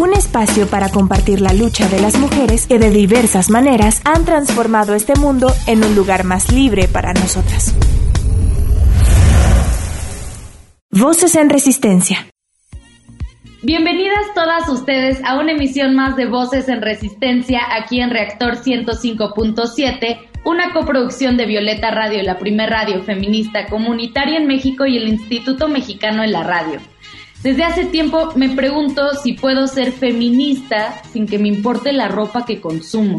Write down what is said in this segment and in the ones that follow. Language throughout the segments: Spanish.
Un espacio para compartir la lucha de las mujeres que de diversas maneras han transformado este mundo en un lugar más libre para nosotras. Voces en Resistencia. Bienvenidas todas ustedes a una emisión más de Voces en Resistencia aquí en Reactor 105.7, una coproducción de Violeta Radio, la primer radio feminista comunitaria en México y el Instituto Mexicano de la Radio. Desde hace tiempo me pregunto si puedo ser feminista sin que me importe la ropa que consumo.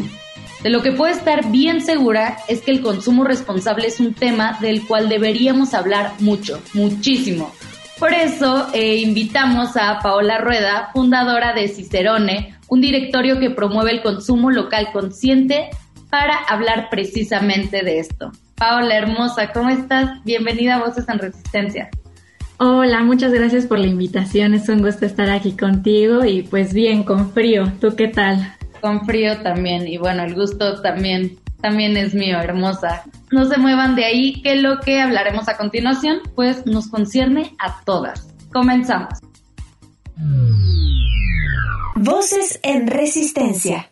De lo que puedo estar bien segura es que el consumo responsable es un tema del cual deberíamos hablar mucho, muchísimo. Por eso eh, invitamos a Paola Rueda, fundadora de Cicerone, un directorio que promueve el consumo local consciente, para hablar precisamente de esto. Paola, hermosa, ¿cómo estás? Bienvenida a Voces en Resistencia. Hola, muchas gracias por la invitación. Es un gusto estar aquí contigo y pues bien, con frío. ¿Tú qué tal? Con frío también y bueno, el gusto también también es mío, hermosa. No se muevan de ahí, que lo que hablaremos a continuación pues nos concierne a todas. Comenzamos. Voces en Resistencia.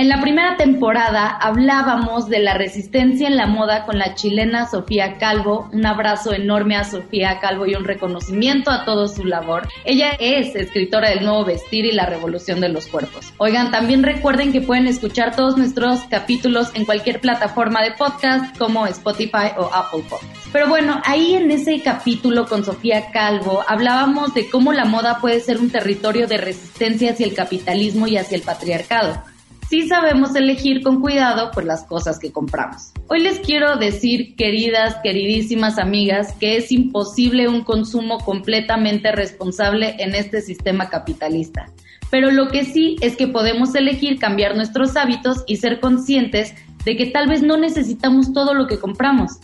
En la primera temporada hablábamos de la resistencia en la moda con la chilena Sofía Calvo. Un abrazo enorme a Sofía Calvo y un reconocimiento a todo su labor. Ella es escritora del nuevo vestir y la revolución de los cuerpos. Oigan, también recuerden que pueden escuchar todos nuestros capítulos en cualquier plataforma de podcast como Spotify o Apple Podcasts. Pero bueno, ahí en ese capítulo con Sofía Calvo hablábamos de cómo la moda puede ser un territorio de resistencia hacia el capitalismo y hacia el patriarcado sí sabemos elegir con cuidado pues las cosas que compramos. Hoy les quiero decir, queridas, queridísimas amigas, que es imposible un consumo completamente responsable en este sistema capitalista. Pero lo que sí es que podemos elegir cambiar nuestros hábitos y ser conscientes de que tal vez no necesitamos todo lo que compramos.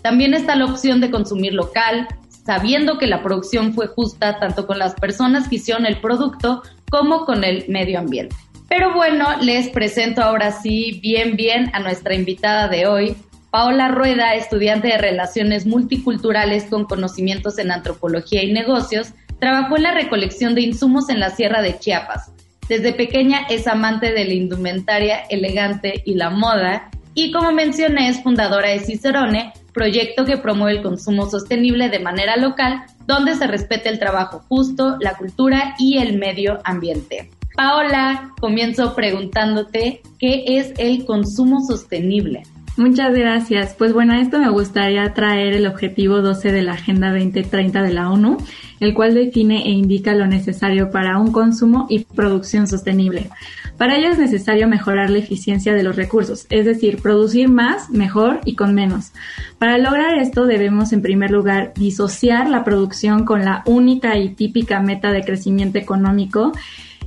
También está la opción de consumir local, sabiendo que la producción fue justa tanto con las personas que hicieron el producto como con el medio ambiente. Pero bueno, les presento ahora sí bien, bien a nuestra invitada de hoy, Paola Rueda, estudiante de Relaciones Multiculturales con conocimientos en antropología y negocios, trabajó en la recolección de insumos en la Sierra de Chiapas. Desde pequeña es amante de la indumentaria elegante y la moda y como mencioné es fundadora de Cicerone, proyecto que promueve el consumo sostenible de manera local, donde se respete el trabajo justo, la cultura y el medio ambiente. Paola, comienzo preguntándote qué es el consumo sostenible. Muchas gracias. Pues bueno, a esto me gustaría traer el objetivo 12 de la Agenda 2030 de la ONU, el cual define e indica lo necesario para un consumo y producción sostenible. Para ello es necesario mejorar la eficiencia de los recursos, es decir, producir más, mejor y con menos. Para lograr esto debemos en primer lugar disociar la producción con la única y típica meta de crecimiento económico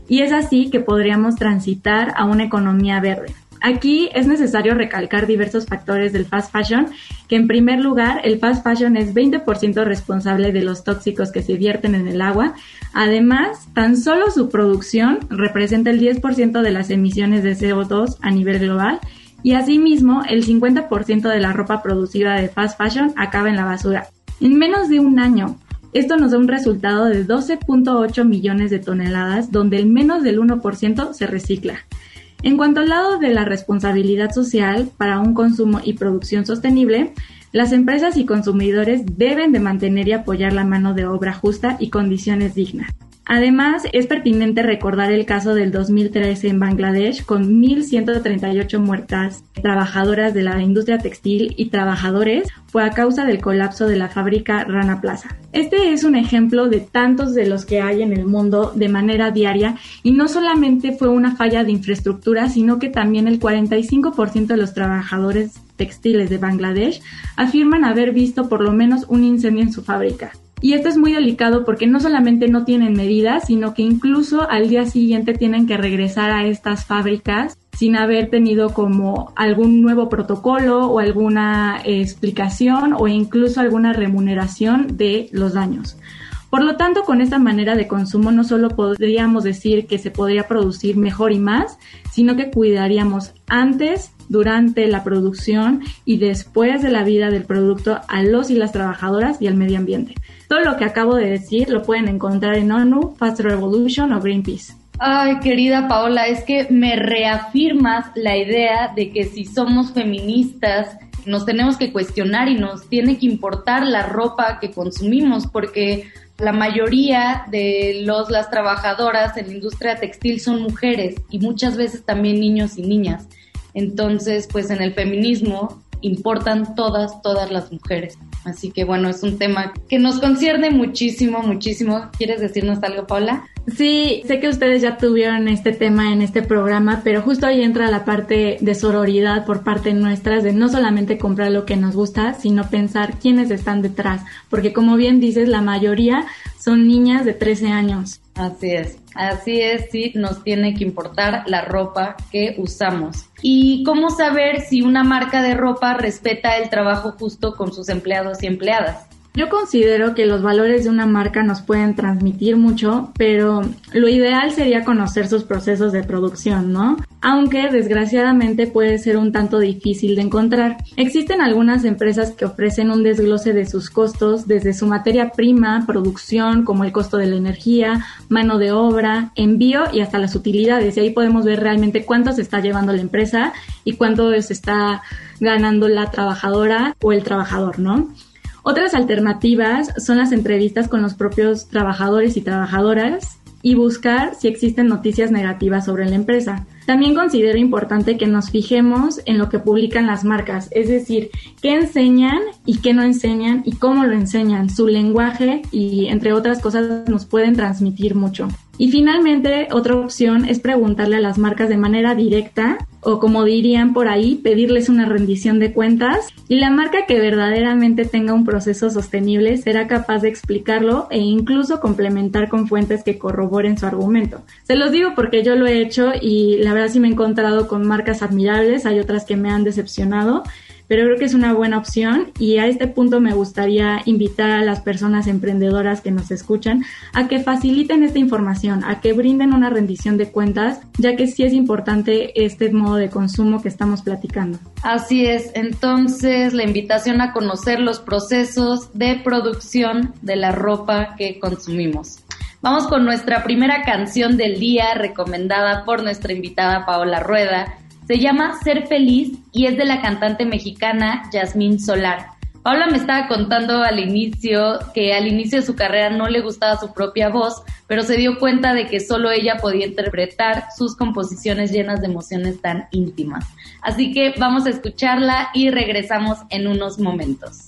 y es así que podríamos transitar a una economía verde. Aquí es necesario recalcar diversos factores del fast fashion, que en primer lugar el fast fashion es 20% responsable de los tóxicos que se vierten en el agua. Además, tan solo su producción representa el 10% de las emisiones de CO2 a nivel global y asimismo el 50% de la ropa producida de fast fashion acaba en la basura. En menos de un año, esto nos da un resultado de 12.8 millones de toneladas, donde el menos del 1% se recicla. En cuanto al lado de la responsabilidad social para un consumo y producción sostenible, las empresas y consumidores deben de mantener y apoyar la mano de obra justa y condiciones dignas. Además, es pertinente recordar el caso del 2013 en Bangladesh con 1.138 muertas trabajadoras de la industria textil y trabajadores fue a causa del colapso de la fábrica Rana Plaza. Este es un ejemplo de tantos de los que hay en el mundo de manera diaria y no solamente fue una falla de infraestructura, sino que también el 45% de los trabajadores textiles de Bangladesh afirman haber visto por lo menos un incendio en su fábrica. Y esto es muy delicado porque no solamente no tienen medidas, sino que incluso al día siguiente tienen que regresar a estas fábricas sin haber tenido como algún nuevo protocolo o alguna explicación o incluso alguna remuneración de los daños. Por lo tanto, con esta manera de consumo no solo podríamos decir que se podría producir mejor y más, sino que cuidaríamos antes, durante la producción y después de la vida del producto a los y las trabajadoras y al medio ambiente. Todo lo que acabo de decir lo pueden encontrar en ONU, Fast Revolution o Greenpeace. Ay, querida Paola, es que me reafirmas la idea de que si somos feministas, nos tenemos que cuestionar y nos tiene que importar la ropa que consumimos, porque la mayoría de los las trabajadoras en la industria textil son mujeres y muchas veces también niños y niñas. Entonces, pues en el feminismo importan todas, todas las mujeres. Así que bueno, es un tema que nos concierne muchísimo, muchísimo. ¿Quieres decirnos algo, Paula? Sí, sé que ustedes ya tuvieron este tema en este programa, pero justo ahí entra la parte de sororidad por parte nuestra, de no solamente comprar lo que nos gusta, sino pensar quiénes están detrás, porque como bien dices, la mayoría son niñas de 13 años. Así es, así es, sí, nos tiene que importar la ropa que usamos. ¿Y cómo saber si una marca de ropa respeta el trabajo justo con sus empleados y empleadas? Yo considero que los valores de una marca nos pueden transmitir mucho, pero lo ideal sería conocer sus procesos de producción, ¿no? Aunque desgraciadamente puede ser un tanto difícil de encontrar. Existen algunas empresas que ofrecen un desglose de sus costos desde su materia prima, producción, como el costo de la energía, mano de obra, envío y hasta las utilidades. Y ahí podemos ver realmente cuánto se está llevando la empresa y cuánto se está ganando la trabajadora o el trabajador, ¿no? Otras alternativas son las entrevistas con los propios trabajadores y trabajadoras y buscar si existen noticias negativas sobre la empresa. También considero importante que nos fijemos en lo que publican las marcas, es decir, qué enseñan y qué no enseñan y cómo lo enseñan. Su lenguaje y entre otras cosas nos pueden transmitir mucho. Y finalmente, otra opción es preguntarle a las marcas de manera directa o como dirían por ahí, pedirles una rendición de cuentas. Y la marca que verdaderamente tenga un proceso sostenible será capaz de explicarlo e incluso complementar con fuentes que corroboren su argumento. Se los digo porque yo lo he hecho y la verdad sí me he encontrado con marcas admirables, hay otras que me han decepcionado pero creo que es una buena opción y a este punto me gustaría invitar a las personas emprendedoras que nos escuchan a que faciliten esta información, a que brinden una rendición de cuentas, ya que sí es importante este modo de consumo que estamos platicando. Así es, entonces la invitación a conocer los procesos de producción de la ropa que consumimos. Vamos con nuestra primera canción del día recomendada por nuestra invitada Paola Rueda se llama Ser Feliz y es de la cantante mexicana Yasmín Solar. Paula me estaba contando al inicio que al inicio de su carrera no le gustaba su propia voz, pero se dio cuenta de que solo ella podía interpretar sus composiciones llenas de emociones tan íntimas. Así que vamos a escucharla y regresamos en unos momentos.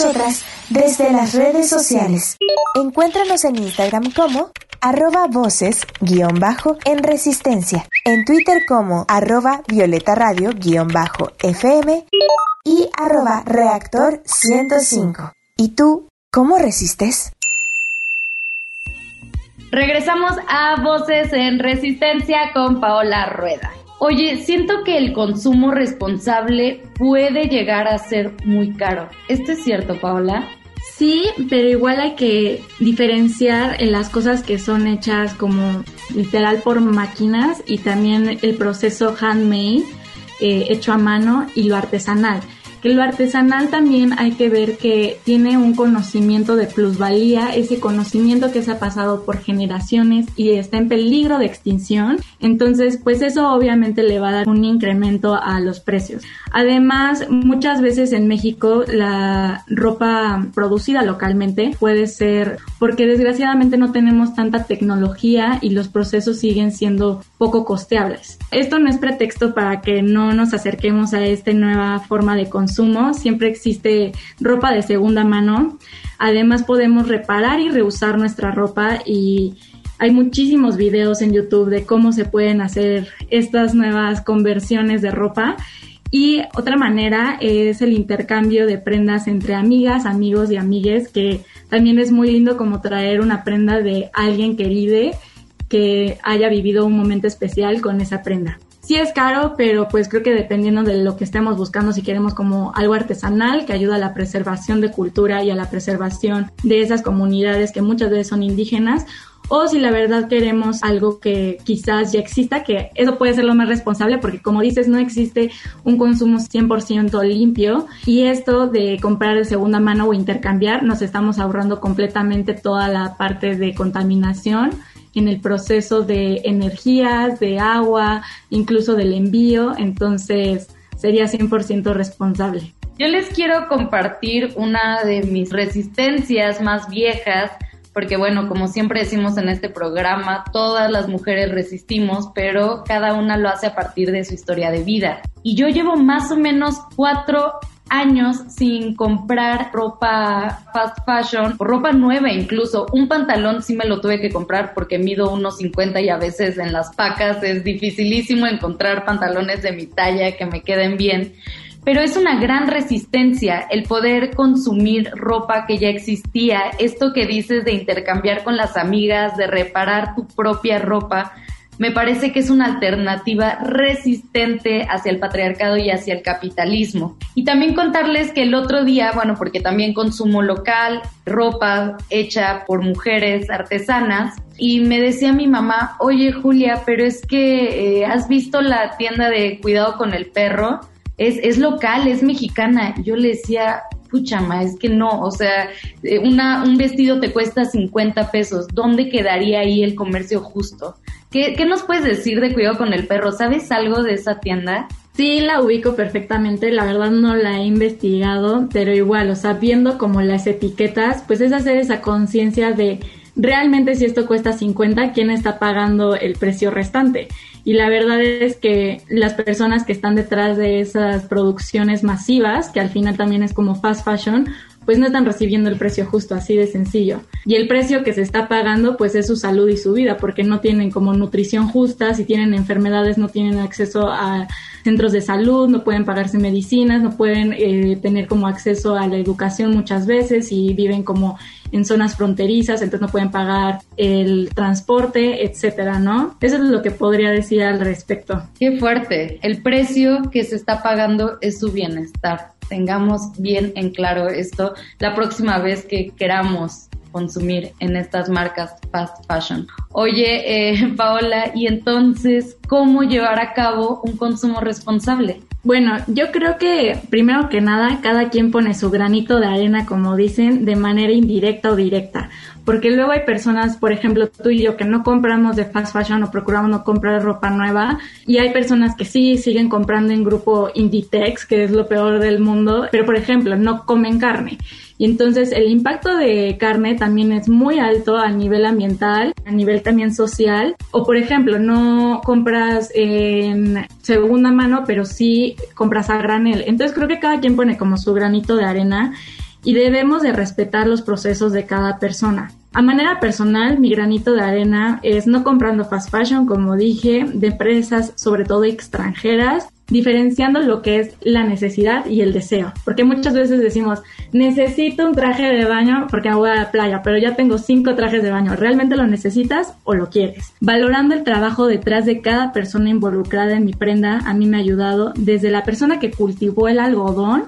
Nosotras desde las redes sociales. Encuéntranos en Instagram como arroba voces guion bajo en resistencia, en Twitter como arroba violeta radio guion bajo fm y arroba reactor 105. ¿Y tú, cómo resistes? Regresamos a Voces en Resistencia con Paola Rueda. Oye, siento que el consumo responsable puede llegar a ser muy caro. ¿Esto es cierto, Paola? Sí, pero igual hay que diferenciar en las cosas que son hechas como literal por máquinas y también el proceso handmade, eh, hecho a mano y lo artesanal. Lo artesanal también hay que ver que tiene un conocimiento de plusvalía, ese conocimiento que se ha pasado por generaciones y está en peligro de extinción. Entonces, pues eso obviamente le va a dar un incremento a los precios. Además, muchas veces en México la ropa producida localmente puede ser porque desgraciadamente no tenemos tanta tecnología y los procesos siguen siendo poco costeables. Esto no es pretexto para que no nos acerquemos a esta nueva forma de consumo. Siempre existe ropa de segunda mano. Además podemos reparar y reusar nuestra ropa y hay muchísimos videos en YouTube de cómo se pueden hacer estas nuevas conversiones de ropa. Y otra manera es el intercambio de prendas entre amigas, amigos y amigues, que también es muy lindo como traer una prenda de alguien querido que haya vivido un momento especial con esa prenda. Sí es caro, pero pues creo que dependiendo de lo que estemos buscando, si queremos como algo artesanal que ayuda a la preservación de cultura y a la preservación de esas comunidades que muchas veces son indígenas, o si la verdad queremos algo que quizás ya exista, que eso puede ser lo más responsable porque como dices no existe un consumo 100% limpio y esto de comprar de segunda mano o intercambiar nos estamos ahorrando completamente toda la parte de contaminación en el proceso de energías, de agua, incluso del envío, entonces sería 100% responsable. Yo les quiero compartir una de mis resistencias más viejas, porque bueno, como siempre decimos en este programa, todas las mujeres resistimos, pero cada una lo hace a partir de su historia de vida. Y yo llevo más o menos cuatro años sin comprar ropa fast fashion o ropa nueva incluso. Un pantalón sí me lo tuve que comprar porque mido unos 50 y a veces en las pacas es dificilísimo encontrar pantalones de mi talla que me queden bien. Pero es una gran resistencia el poder consumir ropa que ya existía. Esto que dices de intercambiar con las amigas, de reparar tu propia ropa me parece que es una alternativa resistente hacia el patriarcado y hacia el capitalismo. Y también contarles que el otro día, bueno, porque también consumo local, ropa hecha por mujeres artesanas, y me decía mi mamá, oye Julia, pero es que eh, has visto la tienda de cuidado con el perro, es, es local, es mexicana. Yo le decía, pucha, ma, es que no, o sea, eh, una, un vestido te cuesta 50 pesos, ¿dónde quedaría ahí el comercio justo? ¿Qué, ¿Qué nos puedes decir de cuidado con el perro? ¿Sabes algo de esa tienda? Sí, la ubico perfectamente, la verdad no la he investigado, pero igual, o sea, viendo como las etiquetas, pues es hacer esa conciencia de realmente si esto cuesta 50, ¿quién está pagando el precio restante? Y la verdad es que las personas que están detrás de esas producciones masivas, que al final también es como fast fashion, pues no están recibiendo el precio justo, así de sencillo. Y el precio que se está pagando, pues es su salud y su vida, porque no tienen como nutrición justa, si tienen enfermedades no tienen acceso a centros de salud, no pueden pagarse medicinas, no pueden eh, tener como acceso a la educación muchas veces y viven como en zonas fronterizas, entonces no pueden pagar el transporte, etcétera, ¿no? Eso es lo que podría decir al respecto. Qué fuerte. El precio que se está pagando es su bienestar. Tengamos bien en claro esto la próxima vez que queramos consumir en estas marcas fast fashion. Oye, eh, Paola, y entonces, ¿cómo llevar a cabo un consumo responsable? Bueno, yo creo que primero que nada, cada quien pone su granito de arena, como dicen, de manera indirecta o directa. Porque luego hay personas, por ejemplo, tú y yo, que no compramos de fast fashion o procuramos no comprar ropa nueva. Y hay personas que sí siguen comprando en grupo Inditex, que es lo peor del mundo. Pero, por ejemplo, no comen carne. Y entonces el impacto de carne también es muy alto a nivel ambiental, a nivel también social. O por ejemplo, no compras en segunda mano, pero sí compras a granel. Entonces creo que cada quien pone como su granito de arena y debemos de respetar los procesos de cada persona. A manera personal, mi granito de arena es no comprando fast fashion, como dije, de empresas sobre todo extranjeras, diferenciando lo que es la necesidad y el deseo. Porque muchas veces decimos, necesito un traje de baño porque me voy a la playa, pero ya tengo cinco trajes de baño. ¿Realmente lo necesitas o lo quieres? Valorando el trabajo detrás de cada persona involucrada en mi prenda, a mí me ha ayudado desde la persona que cultivó el algodón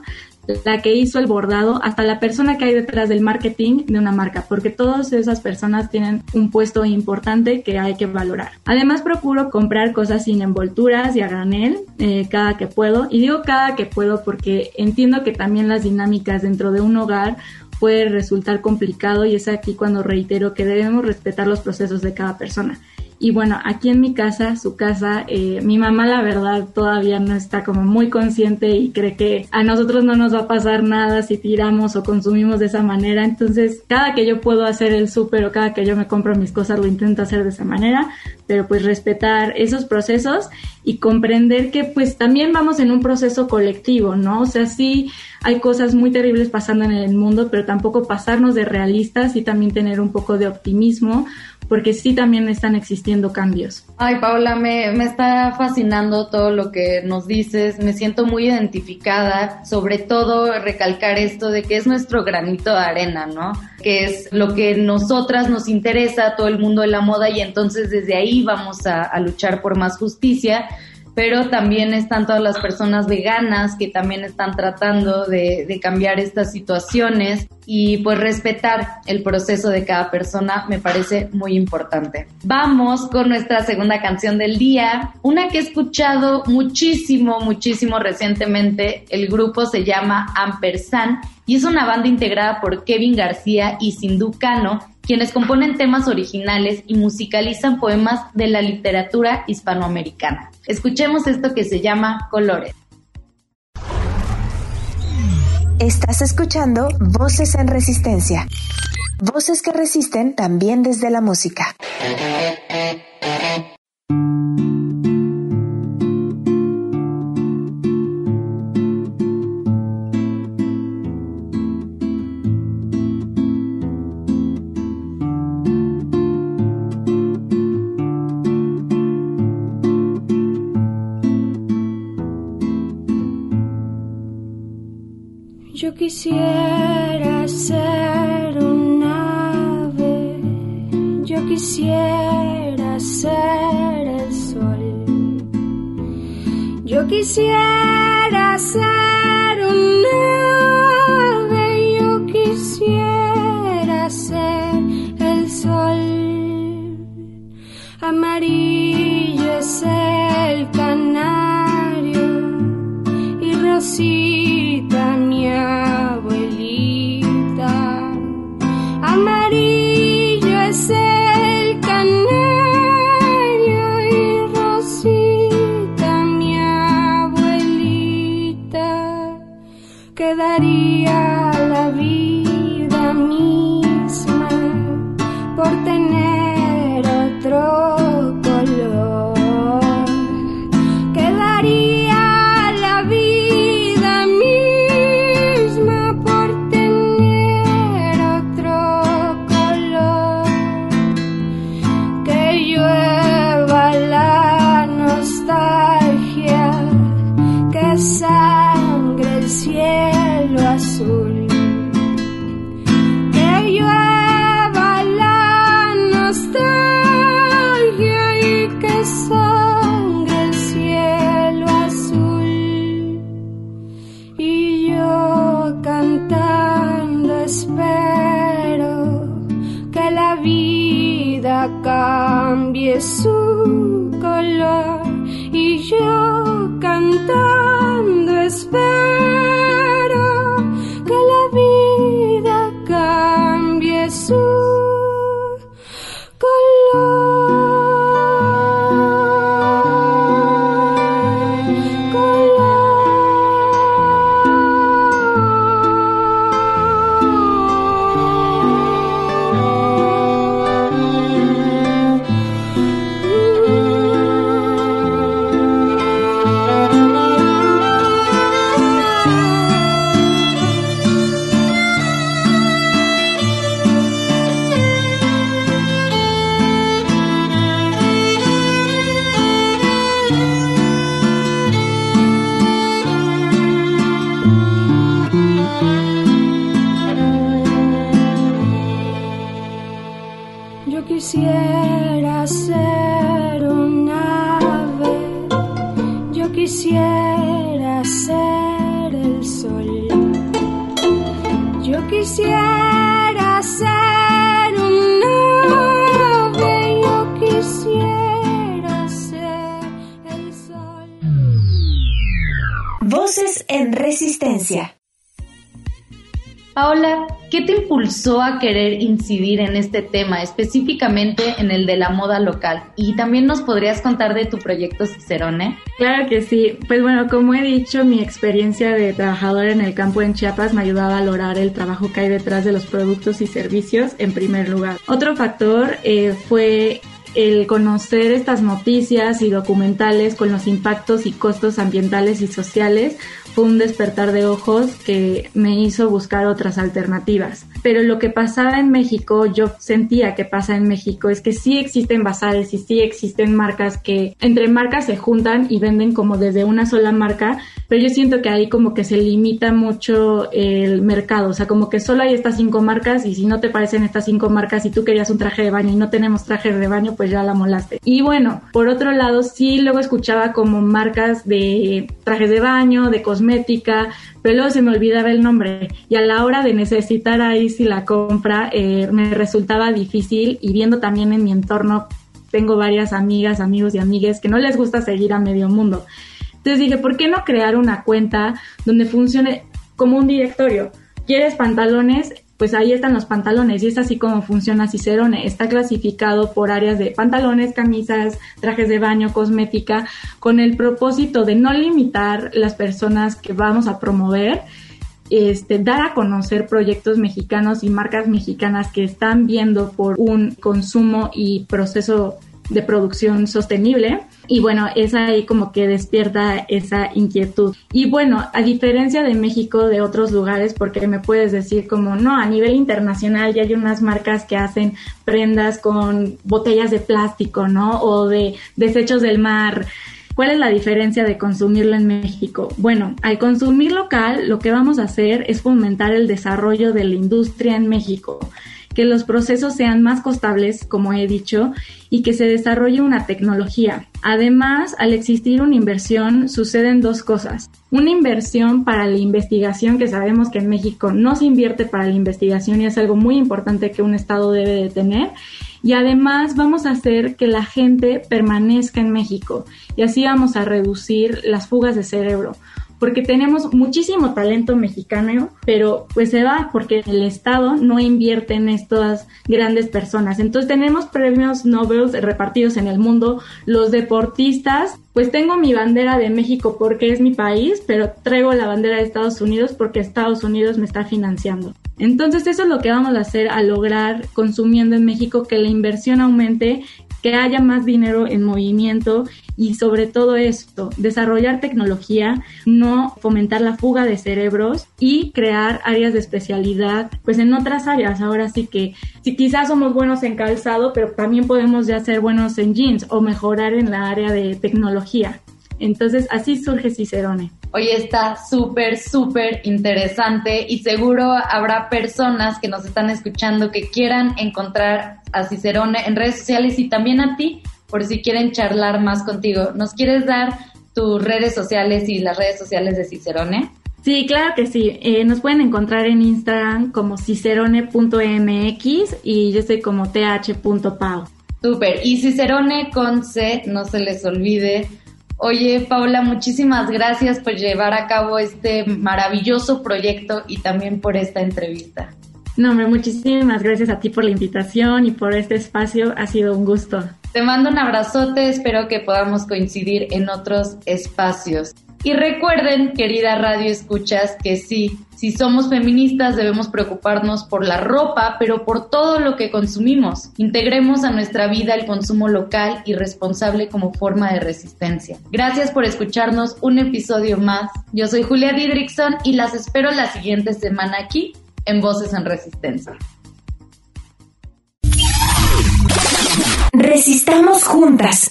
la que hizo el bordado, hasta la persona que hay detrás del marketing de una marca, porque todas esas personas tienen un puesto importante que hay que valorar. Además, procuro comprar cosas sin envolturas y a granel eh, cada que puedo. Y digo cada que puedo porque entiendo que también las dinámicas dentro de un hogar puede resultar complicado y es aquí cuando reitero que debemos respetar los procesos de cada persona. Y bueno, aquí en mi casa, su casa, eh, mi mamá la verdad todavía no está como muy consciente y cree que a nosotros no nos va a pasar nada si tiramos o consumimos de esa manera. Entonces, cada que yo puedo hacer el súper o cada que yo me compro mis cosas, lo intento hacer de esa manera, pero pues respetar esos procesos y comprender que pues también vamos en un proceso colectivo, ¿no? O sea, sí hay cosas muy terribles pasando en el mundo, pero tampoco pasarnos de realistas y también tener un poco de optimismo porque sí también están existiendo cambios. Ay, Paola, me, me está fascinando todo lo que nos dices, me siento muy identificada, sobre todo recalcar esto de que es nuestro granito de arena, ¿no? Que es lo que nosotras nos interesa, todo el mundo de la moda y entonces desde ahí vamos a luchar por más justicia pero también están todas las personas veganas que también están tratando de, cambiar estas situaciones y pues respetar el proceso de cada persona me parece muy importante. Vamos con nuestra segunda canción del día, una que he escuchado muchísimo, muchísimo recientemente. El grupo se llama Ampersand y es una banda integrada por Kevin García y Sindhu Cano quienes componen temas originales y musicalizan poemas de la literatura hispanoamericana. Escuchemos esto que se llama Colores. Estás escuchando Voces en Resistencia. Voces que resisten también desde la música. Quisiera ser un ave, yo quisiera ser el sol, yo quisiera ser un quisiera ser el sol. Yo quisiera ser un nube, yo quisiera ser el sol. Voces en resistencia. Paola, ¿qué te impulsó a querer incidir en este tema, específicamente en el de la moda local? Y también nos podrías contar de tu proyecto Cicerone. Claro que sí. Pues bueno, como he dicho, mi experiencia de trabajador en el campo en Chiapas me ayudaba a valorar el trabajo que hay detrás de los productos y servicios en primer lugar. Otro factor eh, fue el conocer estas noticias y documentales con los impactos y costos ambientales y sociales fue un despertar de ojos que me hizo buscar otras alternativas. Pero lo que pasaba en México, yo sentía que pasa en México, es que sí existen bazares y sí existen marcas que entre marcas se juntan y venden como desde una sola marca, pero yo siento que ahí como que se limita mucho el mercado, o sea, como que solo hay estas cinco marcas y si no te parecen estas cinco marcas y tú querías un traje de baño y no tenemos traje de baño, pues ya la molaste. Y bueno, por otro lado, sí luego escuchaba como marcas de trajes de baño, de cosméticos, pero luego se me olvidaba el nombre y a la hora de necesitar ahí si la compra eh, me resultaba difícil y viendo también en mi entorno tengo varias amigas, amigos y amigues que no les gusta seguir a medio mundo. Entonces dije, ¿por qué no crear una cuenta donde funcione como un directorio? ¿Quieres pantalones? Pues ahí están los pantalones y es así como funciona Cicerone. Está clasificado por áreas de pantalones, camisas, trajes de baño, cosmética, con el propósito de no limitar las personas que vamos a promover, este, dar a conocer proyectos mexicanos y marcas mexicanas que están viendo por un consumo y proceso de producción sostenible. Y bueno, es ahí como que despierta esa inquietud. Y bueno, a diferencia de México, de otros lugares, porque me puedes decir como, no, a nivel internacional ya hay unas marcas que hacen prendas con botellas de plástico, ¿no? O de desechos del mar. ¿Cuál es la diferencia de consumirlo en México? Bueno, al consumir local, lo que vamos a hacer es fomentar el desarrollo de la industria en México que los procesos sean más costables, como he dicho, y que se desarrolle una tecnología. Además, al existir una inversión, suceden dos cosas. Una inversión para la investigación, que sabemos que en México no se invierte para la investigación y es algo muy importante que un Estado debe de tener. Y además vamos a hacer que la gente permanezca en México y así vamos a reducir las fugas de cerebro porque tenemos muchísimo talento mexicano, pero pues se va porque el Estado no invierte en estas grandes personas. Entonces tenemos premios Nobel repartidos en el mundo, los deportistas, pues tengo mi bandera de México porque es mi país, pero traigo la bandera de Estados Unidos porque Estados Unidos me está financiando. Entonces eso es lo que vamos a hacer a lograr consumiendo en México que la inversión aumente, que haya más dinero en movimiento y sobre todo esto, desarrollar tecnología, no fomentar la fuga de cerebros y crear áreas de especialidad, pues en otras áreas. Ahora sí que si quizás somos buenos en calzado, pero también podemos ya ser buenos en jeans o mejorar en la área de tecnología. Entonces así surge Cicerone. Oye, está súper, súper interesante y seguro habrá personas que nos están escuchando que quieran encontrar a Cicerone en redes sociales y también a ti por si quieren charlar más contigo. ¿Nos quieres dar tus redes sociales y las redes sociales de Cicerone? Sí, claro que sí. Eh, nos pueden encontrar en Instagram como cicerone.mx y yo soy como th.pau. Súper. Y Cicerone con C, no se les olvide. Oye, Paula, muchísimas gracias por llevar a cabo este maravilloso proyecto y también por esta entrevista. No, hombre, muchísimas gracias a ti por la invitación y por este espacio. Ha sido un gusto. Te mando un abrazote, espero que podamos coincidir en otros espacios. Y recuerden, querida radio escuchas, que sí, si somos feministas debemos preocuparnos por la ropa, pero por todo lo que consumimos. Integremos a nuestra vida el consumo local y responsable como forma de resistencia. Gracias por escucharnos un episodio más. Yo soy Julia Didrickson y las espero la siguiente semana aquí en Voces en Resistencia. Resistamos juntas.